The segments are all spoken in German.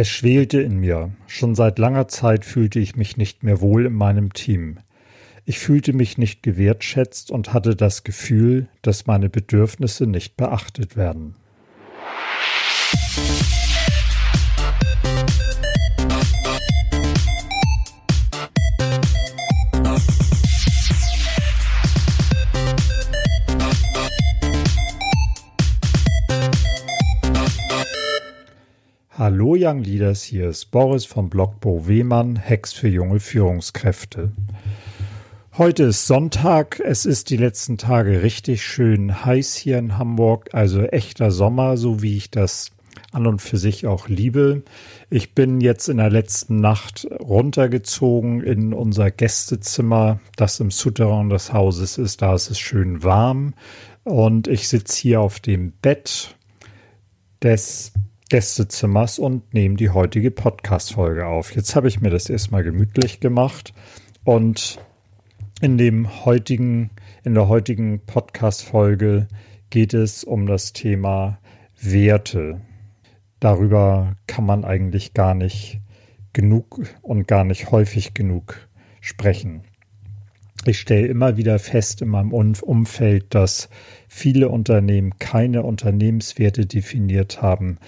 Es schwelte in mir. Schon seit langer Zeit fühlte ich mich nicht mehr wohl in meinem Team. Ich fühlte mich nicht gewertschätzt und hatte das Gefühl, dass meine Bedürfnisse nicht beachtet werden. Hallo Young Leaders, hier ist Boris vom Blog Bo Wehmann, Hex für junge Führungskräfte. Heute ist Sonntag, es ist die letzten Tage richtig schön heiß hier in Hamburg, also echter Sommer, so wie ich das an und für sich auch liebe. Ich bin jetzt in der letzten Nacht runtergezogen in unser Gästezimmer, das im Souterrain des Hauses ist. Da ist es schön warm und ich sitze hier auf dem Bett des Gästezimmers und nehme die heutige Podcast-Folge auf. Jetzt habe ich mir das erstmal gemütlich gemacht und in dem heutigen, in der heutigen Podcast-Folge geht es um das Thema Werte. Darüber kann man eigentlich gar nicht genug und gar nicht häufig genug sprechen. Ich stelle immer wieder fest in meinem Umfeld, dass viele Unternehmen keine Unternehmenswerte definiert haben,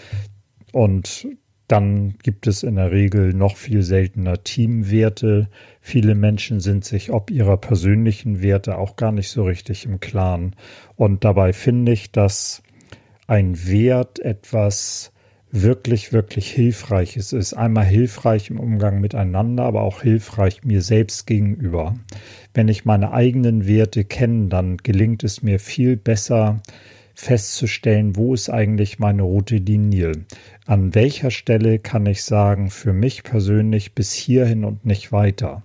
und dann gibt es in der Regel noch viel seltener Teamwerte. Viele Menschen sind sich ob ihrer persönlichen Werte auch gar nicht so richtig im Klaren. Und dabei finde ich, dass ein Wert etwas wirklich, wirklich Hilfreiches ist. Einmal hilfreich im Umgang miteinander, aber auch hilfreich mir selbst gegenüber. Wenn ich meine eigenen Werte kenne, dann gelingt es mir viel besser, festzustellen, wo ist eigentlich meine rote Linie? An welcher Stelle kann ich sagen, für mich persönlich bis hierhin und nicht weiter?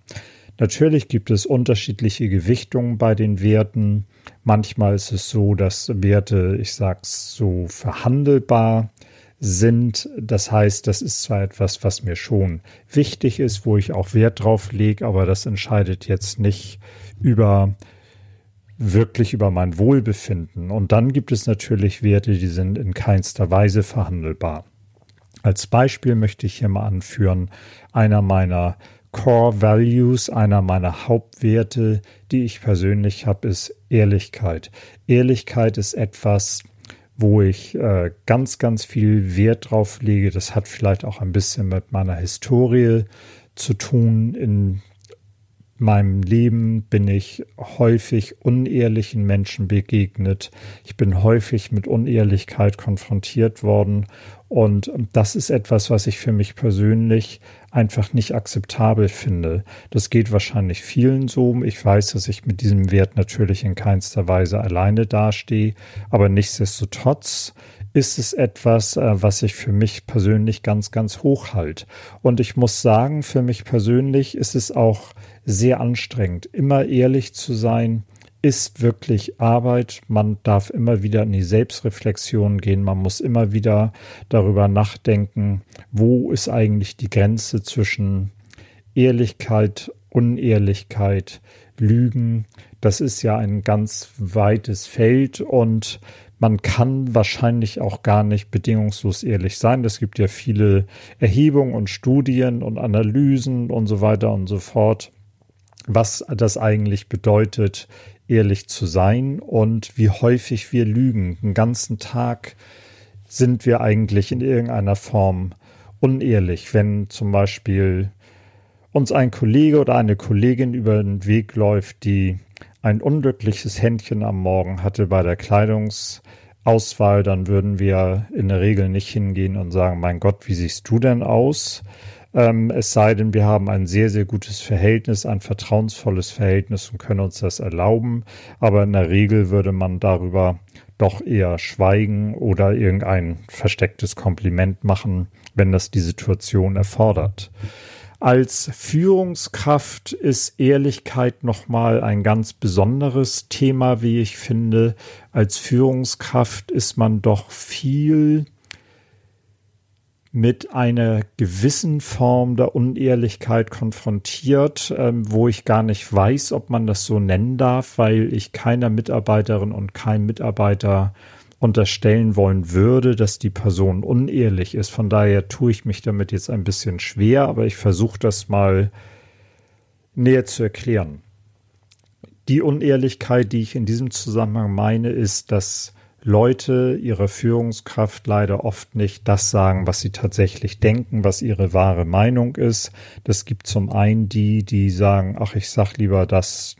Natürlich gibt es unterschiedliche Gewichtungen bei den Werten. Manchmal ist es so, dass Werte, ich sag's so, verhandelbar sind. Das heißt, das ist zwar etwas, was mir schon wichtig ist, wo ich auch Wert drauf lege, aber das entscheidet jetzt nicht über wirklich über mein Wohlbefinden. Und dann gibt es natürlich Werte, die sind in keinster Weise verhandelbar. Als Beispiel möchte ich hier mal anführen, einer meiner Core Values, einer meiner Hauptwerte, die ich persönlich habe, ist Ehrlichkeit. Ehrlichkeit ist etwas, wo ich äh, ganz, ganz viel Wert drauf lege. Das hat vielleicht auch ein bisschen mit meiner Historie zu tun, in meinem Leben bin ich häufig unehrlichen Menschen begegnet. Ich bin häufig mit Unehrlichkeit konfrontiert worden. Und das ist etwas, was ich für mich persönlich einfach nicht akzeptabel finde. Das geht wahrscheinlich vielen so. Ich weiß, dass ich mit diesem Wert natürlich in keinster Weise alleine dastehe. Aber nichtsdestotrotz ist es etwas, äh, was ich für mich persönlich ganz, ganz hoch halte. Und ich muss sagen, für mich persönlich ist es auch sehr anstrengend. Immer ehrlich zu sein, ist wirklich Arbeit. Man darf immer wieder in die Selbstreflexion gehen. Man muss immer wieder darüber nachdenken, wo ist eigentlich die Grenze zwischen Ehrlichkeit, Unehrlichkeit, Lügen. Das ist ja ein ganz weites Feld und man kann wahrscheinlich auch gar nicht bedingungslos ehrlich sein. Es gibt ja viele Erhebungen und Studien und Analysen und so weiter und so fort was das eigentlich bedeutet, ehrlich zu sein und wie häufig wir lügen. Den ganzen Tag sind wir eigentlich in irgendeiner Form unehrlich, wenn zum Beispiel uns ein Kollege oder eine Kollegin über den Weg läuft, die ein unglückliches Händchen am Morgen hatte bei der Kleidungsauswahl, dann würden wir in der Regel nicht hingehen und sagen, mein Gott, wie siehst du denn aus? Ähm, es sei denn, wir haben ein sehr, sehr gutes Verhältnis, ein vertrauensvolles Verhältnis und können uns das erlauben. Aber in der Regel würde man darüber doch eher schweigen oder irgendein verstecktes Kompliment machen, wenn das die Situation erfordert. Als Führungskraft ist Ehrlichkeit nochmal ein ganz besonderes Thema, wie ich finde. Als Führungskraft ist man doch viel mit einer gewissen Form der Unehrlichkeit konfrontiert, ähm, wo ich gar nicht weiß, ob man das so nennen darf, weil ich keiner Mitarbeiterin und keinem Mitarbeiter unterstellen wollen würde, dass die Person unehrlich ist. Von daher tue ich mich damit jetzt ein bisschen schwer, aber ich versuche das mal näher zu erklären. Die Unehrlichkeit, die ich in diesem Zusammenhang meine, ist, dass Leute ihrer Führungskraft leider oft nicht das sagen, was sie tatsächlich denken, was ihre wahre Meinung ist. Das gibt zum einen die, die sagen, ach, ich sag lieber das,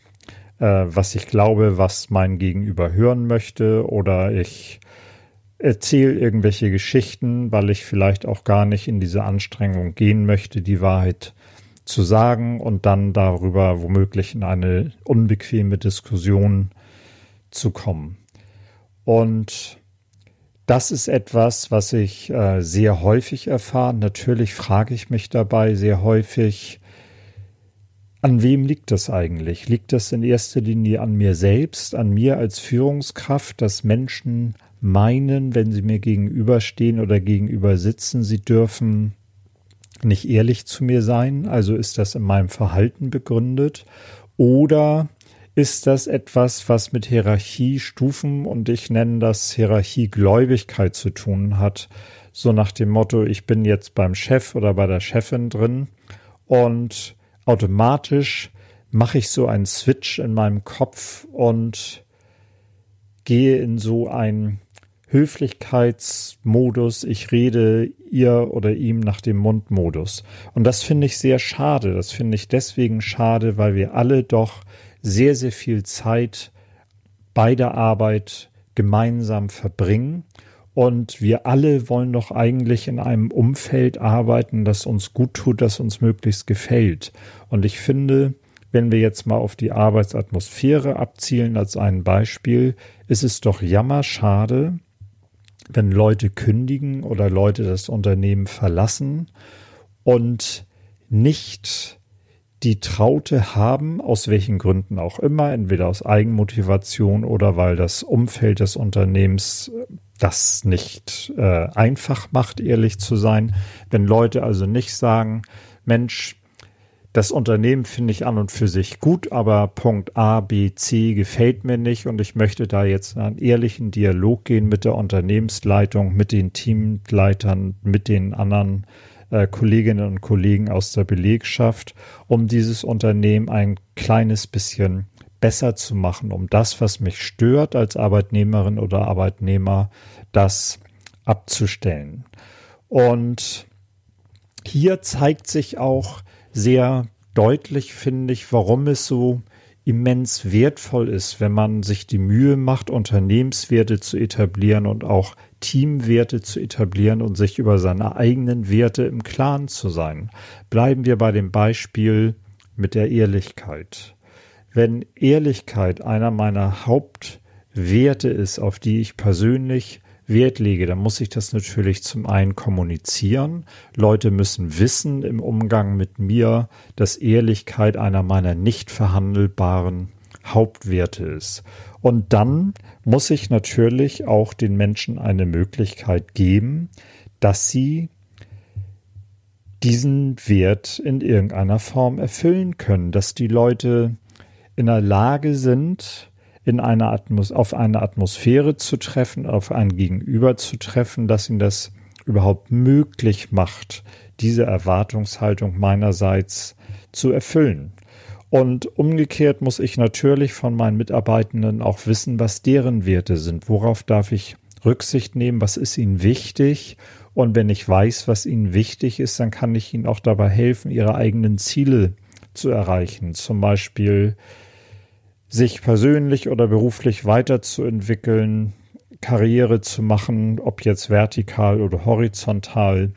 äh, was ich glaube, was mein Gegenüber hören möchte, oder ich erzähle irgendwelche Geschichten, weil ich vielleicht auch gar nicht in diese Anstrengung gehen möchte, die Wahrheit zu sagen und dann darüber womöglich in eine unbequeme Diskussion zu kommen. Und das ist etwas, was ich äh, sehr häufig erfahre. Natürlich frage ich mich dabei sehr häufig, an wem liegt das eigentlich? Liegt das in erster Linie an mir selbst, an mir als Führungskraft, dass Menschen meinen, wenn sie mir gegenüberstehen oder gegenüber sitzen, sie dürfen nicht ehrlich zu mir sein? Also ist das in meinem Verhalten begründet? Oder ist das etwas, was mit Hierarchiestufen und ich nenne das Hierarchiegläubigkeit zu tun hat. So nach dem Motto, ich bin jetzt beim Chef oder bei der Chefin drin und automatisch mache ich so einen Switch in meinem Kopf und gehe in so einen Höflichkeitsmodus, ich rede ihr oder ihm nach dem Mundmodus. Und das finde ich sehr schade. Das finde ich deswegen schade, weil wir alle doch sehr, sehr viel Zeit bei der Arbeit gemeinsam verbringen. Und wir alle wollen doch eigentlich in einem Umfeld arbeiten, das uns gut tut, das uns möglichst gefällt. Und ich finde, wenn wir jetzt mal auf die Arbeitsatmosphäre abzielen als ein Beispiel, ist es doch jammerschade, wenn Leute kündigen oder Leute das Unternehmen verlassen und nicht die Traute haben, aus welchen Gründen auch immer, entweder aus Eigenmotivation oder weil das Umfeld des Unternehmens das nicht äh, einfach macht, ehrlich zu sein. Wenn Leute also nicht sagen, Mensch, das Unternehmen finde ich an und für sich gut, aber Punkt A, B, C gefällt mir nicht und ich möchte da jetzt in einen ehrlichen Dialog gehen mit der Unternehmensleitung, mit den Teamleitern, mit den anderen äh, Kolleginnen und Kollegen aus der Belegschaft, um dieses Unternehmen ein kleines bisschen besser zu machen, um das, was mich stört als Arbeitnehmerin oder Arbeitnehmer, das abzustellen. Und hier zeigt sich auch sehr deutlich, finde ich, warum es so immens wertvoll ist, wenn man sich die Mühe macht, Unternehmenswerte zu etablieren und auch Teamwerte zu etablieren und sich über seine eigenen Werte im Klaren zu sein. Bleiben wir bei dem Beispiel mit der Ehrlichkeit. Wenn Ehrlichkeit einer meiner Hauptwerte ist, auf die ich persönlich Wert lege, dann muss ich das natürlich zum einen kommunizieren. Leute müssen wissen im Umgang mit mir, dass Ehrlichkeit einer meiner nicht verhandelbaren Hauptwerte ist. Und dann muss ich natürlich auch den Menschen eine Möglichkeit geben, dass sie diesen Wert in irgendeiner Form erfüllen können, dass die Leute in der Lage sind, in einer Atmos auf eine Atmosphäre zu treffen, auf ein Gegenüber zu treffen, dass ihnen das überhaupt möglich macht, diese Erwartungshaltung meinerseits zu erfüllen. Und umgekehrt muss ich natürlich von meinen Mitarbeitenden auch wissen, was deren Werte sind. Worauf darf ich Rücksicht nehmen? Was ist ihnen wichtig? Und wenn ich weiß, was ihnen wichtig ist, dann kann ich ihnen auch dabei helfen, ihre eigenen Ziele zu erreichen. Zum Beispiel sich persönlich oder beruflich weiterzuentwickeln, Karriere zu machen, ob jetzt vertikal oder horizontal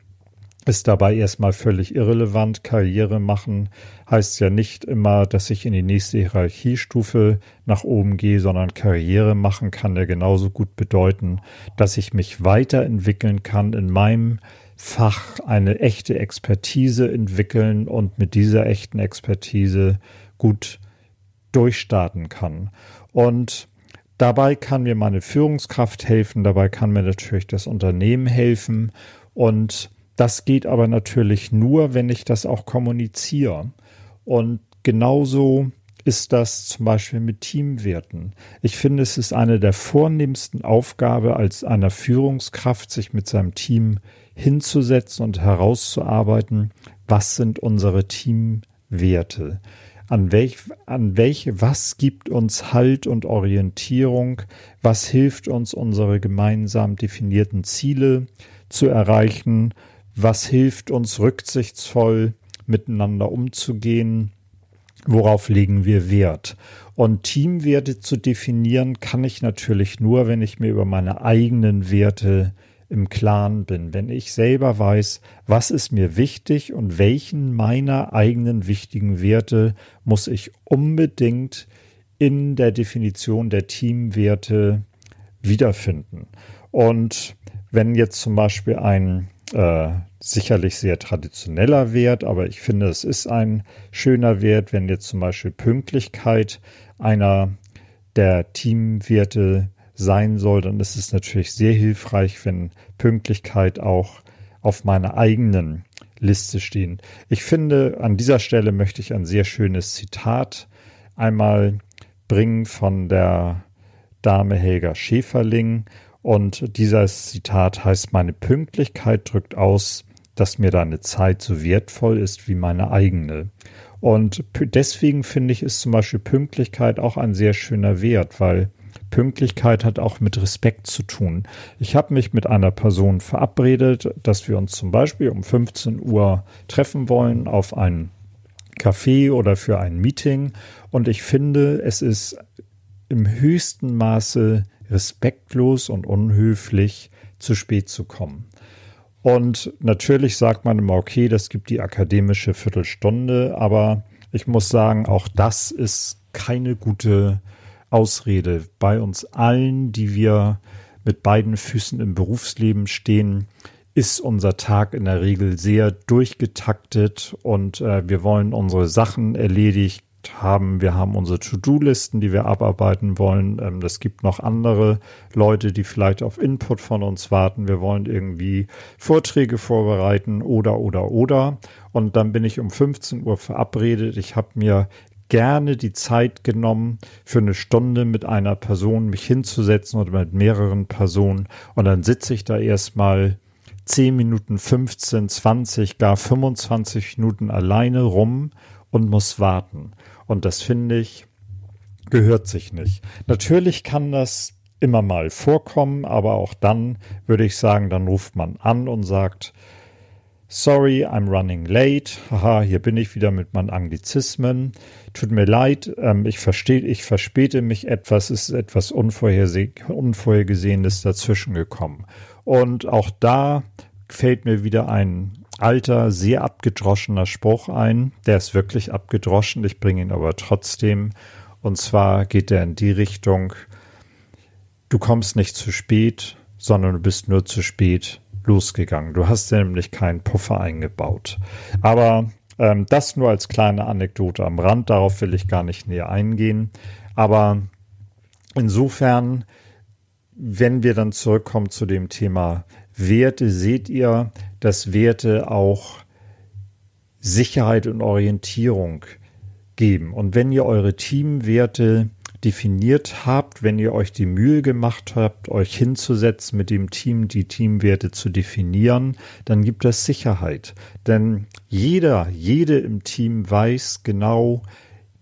ist dabei erstmal völlig irrelevant. Karriere machen heißt ja nicht immer, dass ich in die nächste Hierarchiestufe nach oben gehe, sondern Karriere machen kann ja genauso gut bedeuten, dass ich mich weiterentwickeln kann in meinem Fach, eine echte Expertise entwickeln und mit dieser echten Expertise gut durchstarten kann. Und dabei kann mir meine Führungskraft helfen, dabei kann mir natürlich das Unternehmen helfen und das geht aber natürlich nur, wenn ich das auch kommuniziere. Und genauso ist das zum Beispiel mit Teamwerten. Ich finde, es ist eine der vornehmsten Aufgabe als einer Führungskraft, sich mit seinem Team hinzusetzen und herauszuarbeiten, was sind unsere Teamwerte? An, welch, an welche, was gibt uns Halt und Orientierung? Was hilft uns, unsere gemeinsam definierten Ziele zu erreichen? Was hilft uns, rücksichtsvoll miteinander umzugehen? Worauf legen wir Wert? Und Teamwerte zu definieren kann ich natürlich nur, wenn ich mir über meine eigenen Werte im Klaren bin, wenn ich selber weiß, was ist mir wichtig und welchen meiner eigenen wichtigen Werte muss ich unbedingt in der Definition der Teamwerte wiederfinden. Und wenn jetzt zum Beispiel ein äh, sicherlich sehr traditioneller Wert, aber ich finde, es ist ein schöner Wert, wenn jetzt zum Beispiel Pünktlichkeit einer der Teamwerte sein soll, dann ist es natürlich sehr hilfreich, wenn Pünktlichkeit auch auf meiner eigenen Liste stehen. Ich finde, an dieser Stelle möchte ich ein sehr schönes Zitat einmal bringen von der Dame Helga Schäferling. Und dieses Zitat heißt, meine Pünktlichkeit drückt aus, dass mir deine Zeit so wertvoll ist wie meine eigene. Und deswegen finde ich, ist zum Beispiel Pünktlichkeit auch ein sehr schöner Wert, weil Pünktlichkeit hat auch mit Respekt zu tun. Ich habe mich mit einer Person verabredet, dass wir uns zum Beispiel um 15 Uhr treffen wollen auf ein Café oder für ein Meeting. Und ich finde, es ist im höchsten Maße respektlos und unhöflich, zu spät zu kommen. Und natürlich sagt man immer, okay, das gibt die akademische Viertelstunde, aber ich muss sagen, auch das ist keine gute Ausrede. Bei uns allen, die wir mit beiden Füßen im Berufsleben stehen, ist unser Tag in der Regel sehr durchgetaktet und äh, wir wollen unsere Sachen erledigt haben. Wir haben unsere To-Do-Listen, die wir abarbeiten wollen. Ähm, es gibt noch andere Leute, die vielleicht auf Input von uns warten. Wir wollen irgendwie Vorträge vorbereiten oder, oder, oder. Und dann bin ich um 15 Uhr verabredet. Ich habe mir gerne die Zeit genommen, für eine Stunde mit einer Person mich hinzusetzen oder mit mehreren Personen. Und dann sitze ich da erstmal 10 Minuten, 15, 20, gar 25 Minuten alleine rum und muss warten. Und das finde ich, gehört sich nicht. Natürlich kann das immer mal vorkommen, aber auch dann würde ich sagen, dann ruft man an und sagt, Sorry, I'm running late. Haha, hier bin ich wieder mit meinen Anglizismen. Tut mir leid, ähm, ich verstehe, ich verspäte mich etwas, ist etwas Unvorhergesehenes dazwischen gekommen. Und auch da fällt mir wieder ein alter, sehr abgedroschener Spruch ein. Der ist wirklich abgedroschen, ich bringe ihn aber trotzdem. Und zwar geht er in die Richtung, du kommst nicht zu spät, sondern du bist nur zu spät losgegangen. Du hast nämlich keinen Puffer eingebaut. Aber ähm, das nur als kleine Anekdote am Rand, darauf will ich gar nicht näher eingehen. Aber insofern, wenn wir dann zurückkommen zu dem Thema Werte, seht ihr, dass Werte auch Sicherheit und Orientierung geben. Und wenn ihr eure Teamwerte definiert habt, wenn ihr euch die Mühe gemacht habt, euch hinzusetzen mit dem Team, die Teamwerte zu definieren, dann gibt das Sicherheit. Denn jeder, jede im Team weiß genau,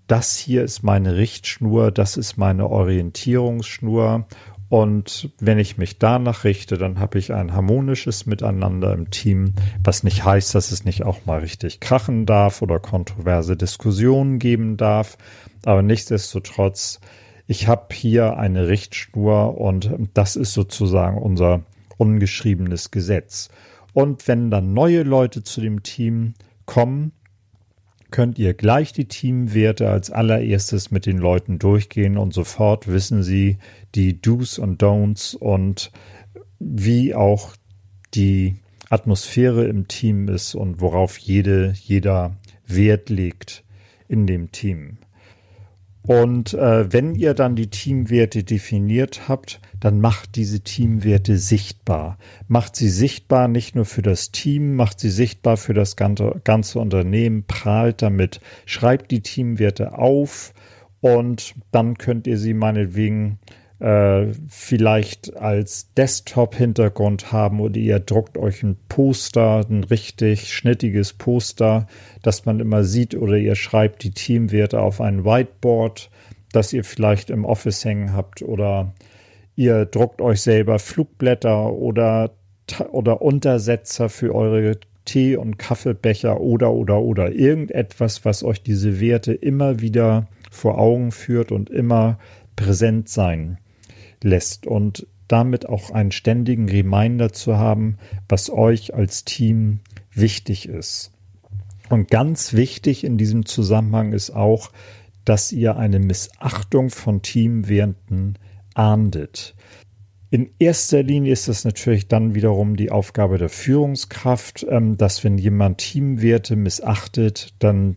das hier ist meine Richtschnur, das ist meine Orientierungsschnur und wenn ich mich danach richte, dann habe ich ein harmonisches Miteinander im Team, was nicht heißt, dass es nicht auch mal richtig krachen darf oder kontroverse Diskussionen geben darf. Aber nichtsdestotrotz, ich habe hier eine Richtschnur und das ist sozusagen unser ungeschriebenes Gesetz. Und wenn dann neue Leute zu dem Team kommen, könnt ihr gleich die Teamwerte als allererstes mit den Leuten durchgehen und sofort wissen sie die Do's und Don'ts und wie auch die Atmosphäre im Team ist und worauf jede, jeder Wert legt in dem Team. Und äh, wenn ihr dann die Teamwerte definiert habt, dann macht diese Teamwerte sichtbar. Macht sie sichtbar nicht nur für das Team, macht sie sichtbar für das ganze, ganze Unternehmen, prahlt damit, schreibt die Teamwerte auf Und dann könnt ihr sie meinetwegen äh, vielleicht als Desktop-Hintergrund haben oder ihr druckt euch ein Poster, ein richtig schnittiges Poster, das man immer sieht oder ihr schreibt die Teamwerte auf ein Whiteboard, das ihr vielleicht im Office hängen habt oder ihr druckt euch selber Flugblätter oder, oder Untersetzer für eure Tee- und Kaffeebecher oder oder oder. Irgendetwas, was euch diese Werte immer wieder vor Augen führt und immer präsent sein lässt und damit auch einen ständigen Reminder zu haben, was euch als Team wichtig ist. Und ganz wichtig in diesem Zusammenhang ist auch, dass ihr eine Missachtung von Teamwerten ahndet. In erster Linie ist es natürlich dann wiederum die Aufgabe der Führungskraft, ähm, dass wenn jemand Teamwerte missachtet, dann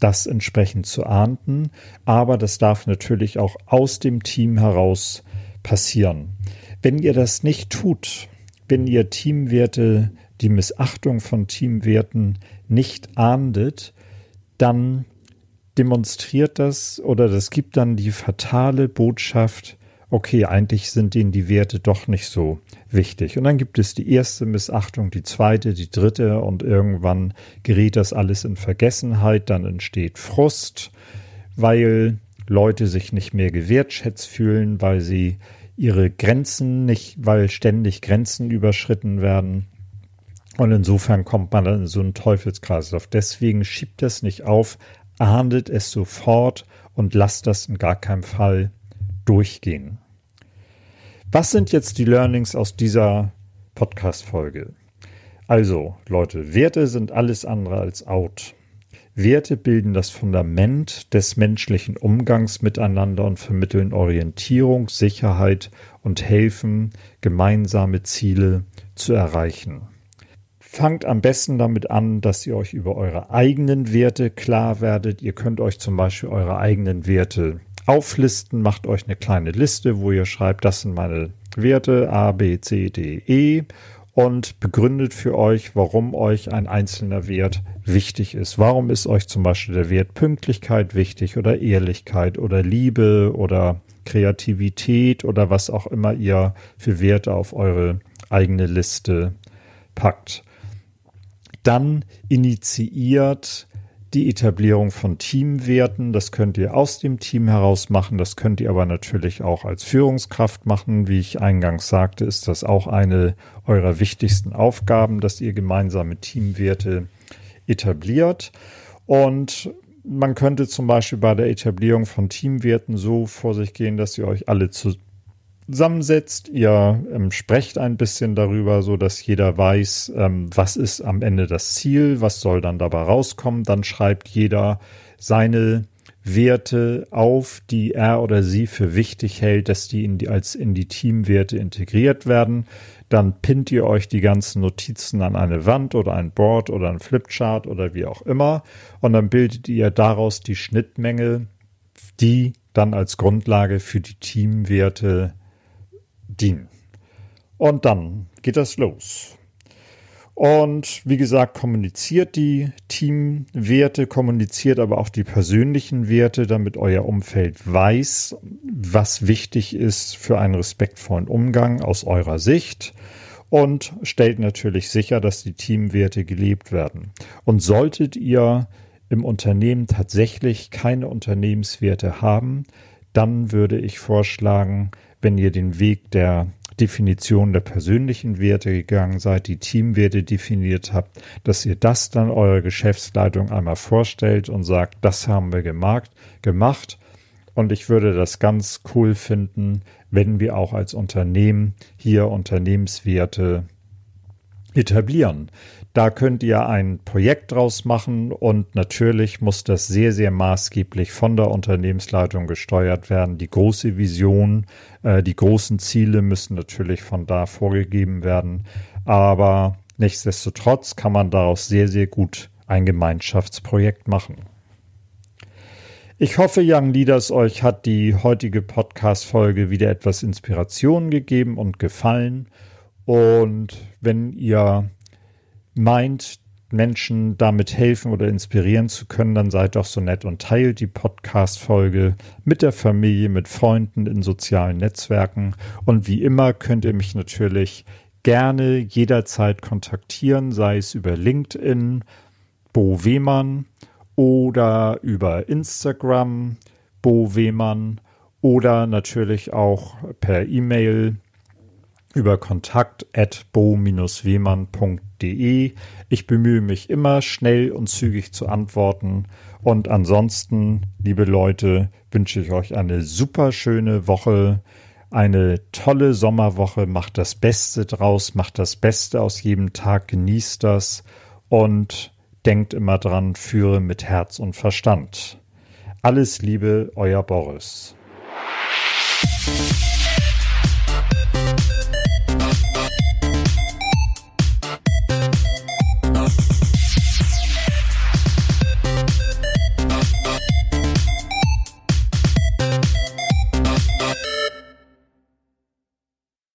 das entsprechend zu ahnden. Aber das darf natürlich auch aus dem Team heraus passieren. Wenn ihr das nicht tut, wenn ihr Teamwerte, die Missachtung von Teamwerten nicht ahndet, dann demonstriert das oder das gibt dann die fatale Botschaft, okay, eigentlich sind ihnen die Werte doch nicht so wichtig. Und dann gibt es die erste Missachtung, die zweite, die dritte und irgendwann gerät das alles in Vergessenheit, dann entsteht Frust, weil Leute sich nicht mehr gewertschätzt fühlen, weil sie ihre Grenzen nicht, weil ständig Grenzen überschritten werden. Und insofern kommt man dann in so einen Teufelskreislauf. Deswegen schiebt es nicht auf, ahndet es sofort und lasst das in gar keinem Fall durchgehen. Was sind jetzt die Learnings aus dieser Podcast-Folge? Also, Leute, Werte sind alles andere als out. Werte bilden das Fundament des menschlichen Umgangs miteinander und vermitteln Orientierung, Sicherheit und helfen, gemeinsame Ziele zu erreichen. Fangt am besten damit an, dass ihr euch über eure eigenen Werte klar werdet. Ihr könnt euch zum Beispiel eure eigenen Werte auflisten, macht euch eine kleine Liste, wo ihr schreibt, das sind meine Werte A, B, C, D, E und begründet für euch, warum euch ein einzelner Wert wichtig ist. Warum ist euch zum Beispiel der Wert Pünktlichkeit wichtig oder Ehrlichkeit oder Liebe oder Kreativität oder was auch immer ihr für Werte auf eure eigene Liste packt. Dann initiiert die Etablierung von Teamwerten. Das könnt ihr aus dem Team heraus machen. Das könnt ihr aber natürlich auch als Führungskraft machen. Wie ich eingangs sagte, ist das auch eine eurer wichtigsten Aufgaben, dass ihr gemeinsame Teamwerte etabliert. Und man könnte zum Beispiel bei der Etablierung von Teamwerten so vor sich gehen, dass ihr euch alle zu zusammensetzt, ihr ähm, sprecht ein bisschen darüber, so dass jeder weiß, ähm, was ist am Ende das Ziel, was soll dann dabei rauskommen. Dann schreibt jeder seine Werte auf, die er oder sie für wichtig hält, dass die, in die als in die Teamwerte integriert werden. Dann pinnt ihr euch die ganzen Notizen an eine Wand oder ein Board oder ein Flipchart oder wie auch immer. Und dann bildet ihr daraus die Schnittmenge, die dann als Grundlage für die Teamwerte dienen. Und dann geht das los. Und wie gesagt, kommuniziert die Teamwerte, kommuniziert aber auch die persönlichen Werte, damit euer Umfeld weiß, was wichtig ist für einen respektvollen Umgang aus eurer Sicht und stellt natürlich sicher, dass die Teamwerte gelebt werden. Und solltet ihr im Unternehmen tatsächlich keine Unternehmenswerte haben, dann würde ich vorschlagen, wenn ihr den Weg der Definition der persönlichen Werte gegangen seid, die Teamwerte definiert habt, dass ihr das dann eurer Geschäftsleitung einmal vorstellt und sagt, das haben wir gemacht, gemacht. Und ich würde das ganz cool finden, wenn wir auch als Unternehmen hier Unternehmenswerte etablieren. Da könnt ihr ein Projekt draus machen und natürlich muss das sehr, sehr maßgeblich von der Unternehmensleitung gesteuert werden. Die große Vision, äh, die großen Ziele müssen natürlich von da vorgegeben werden. Aber nichtsdestotrotz kann man daraus sehr, sehr gut ein Gemeinschaftsprojekt machen. Ich hoffe, Young Leaders, euch hat die heutige Podcast-Folge wieder etwas Inspiration gegeben und gefallen. Und wenn ihr meint, Menschen damit helfen oder inspirieren zu können, dann seid doch so nett und teilt die Podcast-Folge mit der Familie, mit Freunden in sozialen Netzwerken. Und wie immer könnt ihr mich natürlich gerne jederzeit kontaktieren, sei es über LinkedIn, Bo Wehmann oder über Instagram, Bo Wehmann oder natürlich auch per E-Mail über kontakt at bo-wehmann.de. Ich bemühe mich immer schnell und zügig zu antworten. Und ansonsten, liebe Leute, wünsche ich euch eine super schöne Woche, eine tolle Sommerwoche. Macht das Beste draus, macht das Beste aus jedem Tag, genießt das und denkt immer dran, führe mit Herz und Verstand. Alles Liebe, euer Boris.